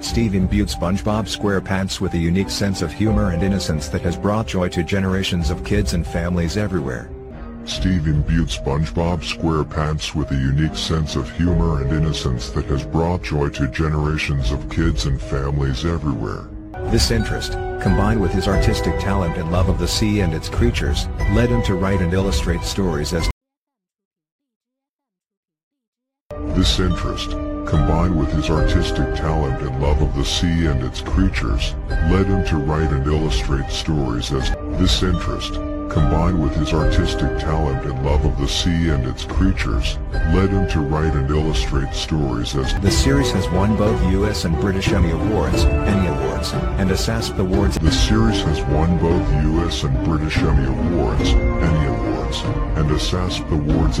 Steve imbued SpongeBob SquarePants with a unique sense of humor and innocence that has brought joy to generations of kids and families everywhere. Steve imbued SpongeBob SquarePants with a unique sense of humor and innocence that has brought joy to generations of kids and families everywhere. This interest, combined with his artistic talent and love of the sea and its creatures, led him to write and illustrate stories as This interest, combined with his artistic talent and love of the sea and its creatures, led him to write and illustrate stories as this interest, combined with his artistic talent and love of the sea and its creatures, led him to write and illustrate stories as the series has won both US and British Emmy Awards, Emmy Awards, and a SASP Awards. The series has won both US and British Emmy Awards, Emmy Awards, and a SASP Awards.